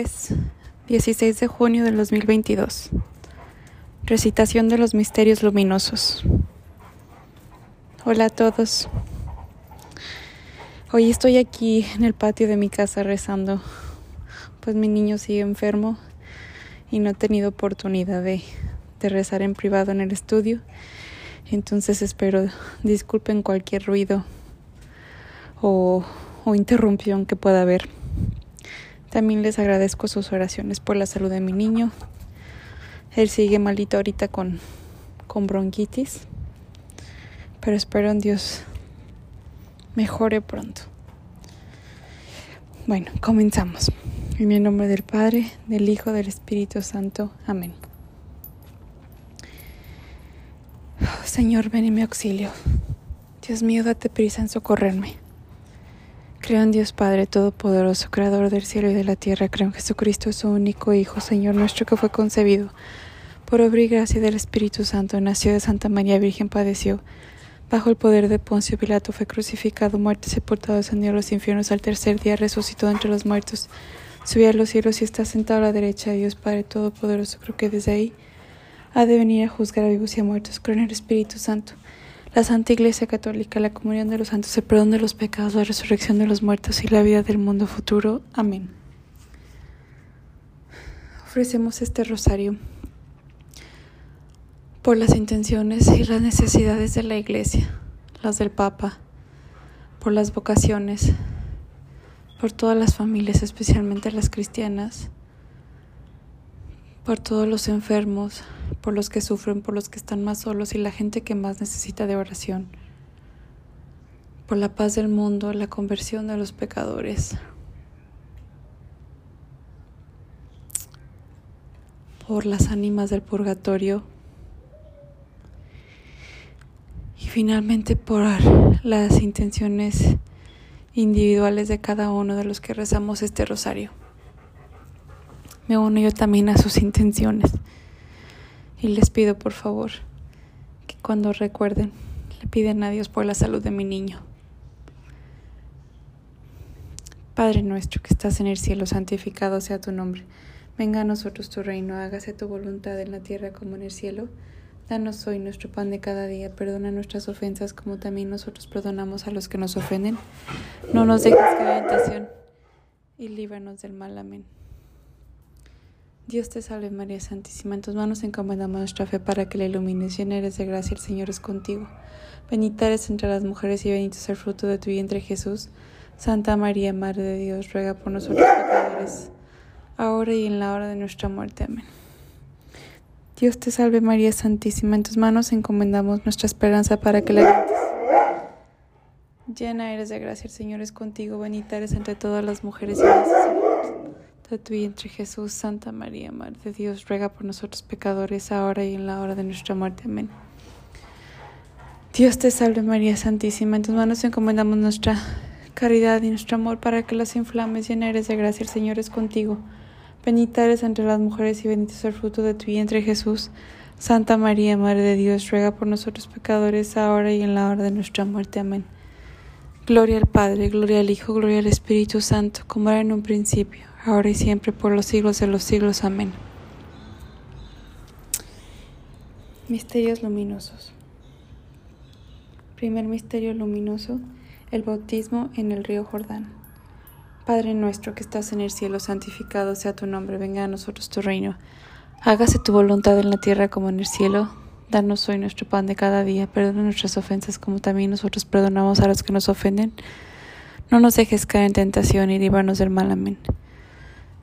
Jueves 16 de junio del 2022. Recitación de los misterios luminosos. Hola a todos. Hoy estoy aquí en el patio de mi casa rezando, pues mi niño sigue enfermo y no he tenido oportunidad de, de rezar en privado en el estudio. Entonces espero disculpen cualquier ruido o, o interrupción que pueda haber. También les agradezco sus oraciones por la salud de mi niño. Él sigue malito ahorita con, con bronquitis, pero espero en Dios mejore pronto. Bueno, comenzamos. En el nombre del Padre, del Hijo, del Espíritu Santo. Amén. Oh, Señor, ven en mi auxilio. Dios mío, date prisa en socorrerme. Creo en Dios Padre Todopoderoso, Creador del cielo y de la tierra. Creo en Jesucristo, su único Hijo, Señor nuestro, que fue concebido por obra y gracia del Espíritu Santo. Nació de Santa María Virgen, padeció. Bajo el poder de Poncio Pilato fue crucificado, muerto sepultado, descendió a los infiernos. Al tercer día resucitó entre los muertos. Subió a los cielos y está sentado a la derecha de Dios Padre Todopoderoso. Creo que desde ahí ha de venir a juzgar a vivos y a muertos. Creo en el Espíritu Santo la Santa Iglesia Católica, la comunión de los santos, el perdón de los pecados, la resurrección de los muertos y la vida del mundo futuro. Amén. Ofrecemos este rosario por las intenciones y las necesidades de la Iglesia, las del Papa, por las vocaciones, por todas las familias, especialmente las cristianas, por todos los enfermos, por los que sufren, por los que están más solos y la gente que más necesita de oración, por la paz del mundo, la conversión de los pecadores, por las ánimas del purgatorio y finalmente por las intenciones individuales de cada uno de los que rezamos este rosario. Me uno yo también a sus intenciones. Y les pido por favor que cuando recuerden, le piden a Dios por la salud de mi niño. Padre nuestro que estás en el cielo, santificado sea tu nombre. Venga a nosotros tu reino, hágase tu voluntad en la tierra como en el cielo. Danos hoy nuestro pan de cada día, perdona nuestras ofensas como también nosotros perdonamos a los que nos ofenden. No nos dejes caer en tentación y líbranos del mal. Amén. Dios te salve María Santísima, en tus manos encomendamos nuestra fe para que la ilumines, llena eres de gracia, el Señor es contigo. Bendita eres entre las mujeres y bendito es el fruto de tu vientre Jesús. Santa María, Madre de Dios, ruega por nosotros pecadores, ahora y en la hora de nuestra muerte. Amén. Dios te salve María Santísima, en tus manos encomendamos nuestra esperanza para que la gentes. Llena eres de gracia, el Señor es contigo, bendita eres entre todas las mujeres y bendito de tu vientre Jesús, Santa María, Madre de Dios, ruega por nosotros pecadores, ahora y en la hora de nuestra muerte. Amén. Dios te salve María Santísima, en tus manos encomendamos nuestra caridad y nuestro amor para que las inflames, llena eres de gracia, el Señor es contigo. Bendita eres entre las mujeres y bendito es el fruto de tu vientre Jesús. Santa María, Madre de Dios, ruega por nosotros pecadores, ahora y en la hora de nuestra muerte. Amén. Gloria al Padre, gloria al Hijo, gloria al Espíritu Santo, como era en un principio ahora y siempre, por los siglos de los siglos. Amén. Misterios luminosos. Primer misterio luminoso, el bautismo en el río Jordán. Padre nuestro que estás en el cielo, santificado sea tu nombre, venga a nosotros tu reino. Hágase tu voluntad en la tierra como en el cielo. Danos hoy nuestro pan de cada día, perdona nuestras ofensas como también nosotros perdonamos a los que nos ofenden. No nos dejes caer en tentación y líbranos del mal. Amén.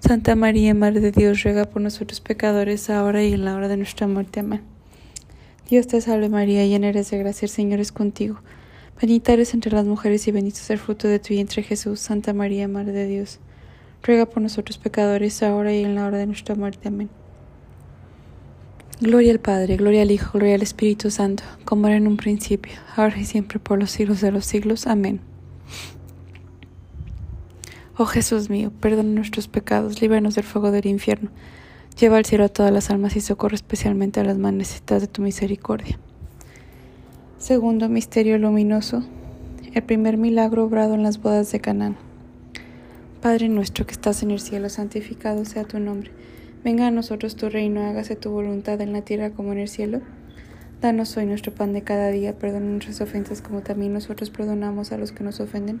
Santa María, Madre de Dios, ruega por nosotros pecadores, ahora y en la hora de nuestra muerte. Amén. Dios te salve María, llena eres de gracia, el Señor es contigo. Bendita eres entre las mujeres y bendito es el fruto de tu vientre Jesús. Santa María, Madre de Dios, ruega por nosotros pecadores, ahora y en la hora de nuestra muerte. Amén. Gloria al Padre, gloria al Hijo, gloria al Espíritu Santo, como era en un principio, ahora y siempre, por los siglos de los siglos. Amén. Oh Jesús mío, perdona nuestros pecados, líbranos del fuego del infierno, lleva al cielo a todas las almas y socorre especialmente a las más necesitadas de tu misericordia. Segundo misterio luminoso, el primer milagro obrado en las bodas de Canaán. Padre nuestro que estás en el cielo, santificado sea tu nombre. Venga a nosotros tu reino, hágase tu voluntad en la tierra como en el cielo. Danos hoy nuestro pan de cada día, perdona nuestras ofensas como también nosotros perdonamos a los que nos ofenden.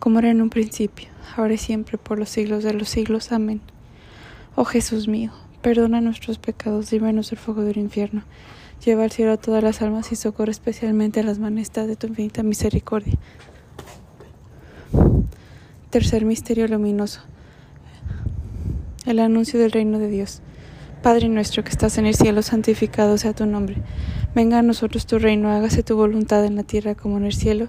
como era en un principio ahora y siempre, por los siglos de los siglos. Amén. Oh Jesús mío, perdona nuestros pecados, líbranos del fuego del infierno. Lleva al cielo a todas las almas y socorre especialmente a las manestas de tu infinita misericordia. Tercer misterio luminoso. El anuncio del reino de Dios. Padre nuestro que estás en el cielo, santificado sea tu nombre. Venga a nosotros tu reino, hágase tu voluntad en la tierra como en el cielo.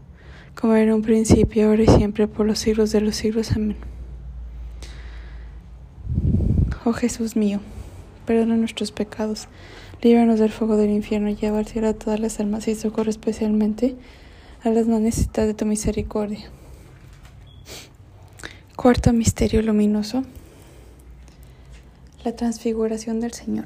como en un principio, ahora y siempre, por los siglos de los siglos. Amén. Oh Jesús mío, perdona nuestros pecados, líbranos del fuego del infierno lleva al cielo a todas las almas y socorre especialmente a las más necesitadas de tu misericordia. Cuarto misterio luminoso, la transfiguración del Señor.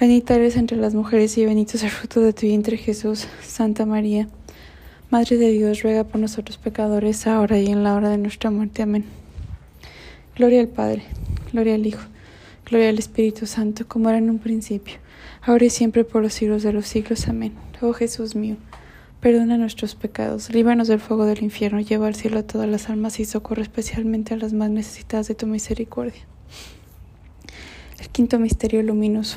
Bendita eres entre las mujeres y bendito es el fruto de tu vientre Jesús. Santa María, Madre de Dios, ruega por nosotros pecadores, ahora y en la hora de nuestra muerte. Amén. Gloria al Padre, gloria al Hijo, gloria al Espíritu Santo, como era en un principio, ahora y siempre por los siglos de los siglos. Amén. Oh Jesús mío, perdona nuestros pecados, líbranos del fuego del infierno, lleva al cielo a todas las almas y socorre especialmente a las más necesitadas de tu misericordia. El quinto misterio luminoso.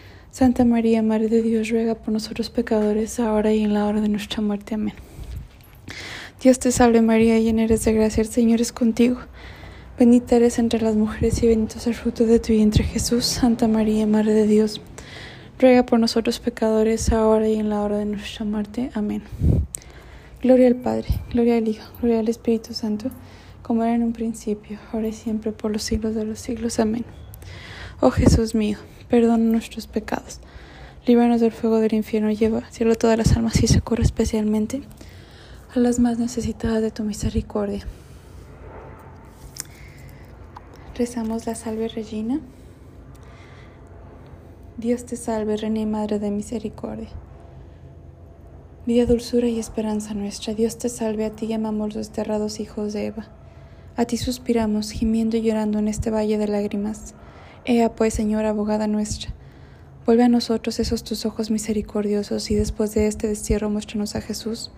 Santa María, Madre de Dios, ruega por nosotros pecadores, ahora y en la hora de nuestra muerte. Amén. Dios te salve María, llena eres de gracia, el Señor es contigo. Bendita eres entre las mujeres y bendito es el fruto de tu vientre Jesús. Santa María, Madre de Dios, ruega por nosotros pecadores, ahora y en la hora de nuestra muerte. Amén. Gloria al Padre, gloria al Hijo, gloria al Espíritu Santo como era en un principio, ahora y siempre, por los siglos de los siglos. Amén. Oh Jesús mío, perdona nuestros pecados, líbranos del fuego del infierno, lleva cielo todas las almas y socorre especialmente a las más necesitadas de tu misericordia. Rezamos la salve Regina. Dios te salve, Reina y Madre de Misericordia. Vida, dulzura y esperanza nuestra, Dios te salve, a ti llamamos los desterrados hijos de Eva. A ti suspiramos, gimiendo y llorando en este valle de lágrimas. Ea pues, Señora abogada nuestra, vuelve a nosotros esos tus ojos misericordiosos y después de este destierro muéstranos a Jesús,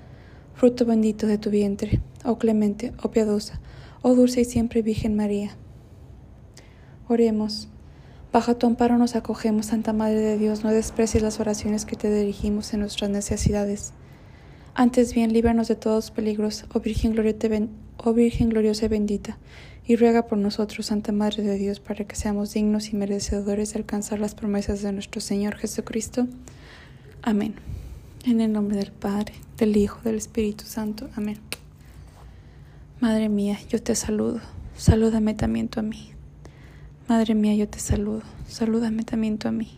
fruto bendito de tu vientre, oh clemente, oh piadosa, oh dulce y siempre Virgen María. Oremos. Bajo tu amparo nos acogemos, Santa Madre de Dios, no desprecies las oraciones que te dirigimos en nuestras necesidades. Antes bien, líbranos de todos peligros, oh Virgen, oh Virgen gloriosa y bendita, y ruega por nosotros, Santa Madre de Dios, para que seamos dignos y merecedores de alcanzar las promesas de nuestro Señor Jesucristo. Amén. En el nombre del Padre, del Hijo, del Espíritu Santo. Amén. Madre mía, yo te saludo. Salúdame también tú a mí. Madre mía, yo te saludo. Salúdame también tú a mí.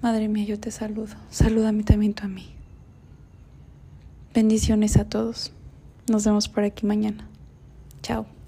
Madre mía, yo te saludo. Salúdame también tú a mí. Bendiciones a todos. Nos vemos por aquí mañana. Chao.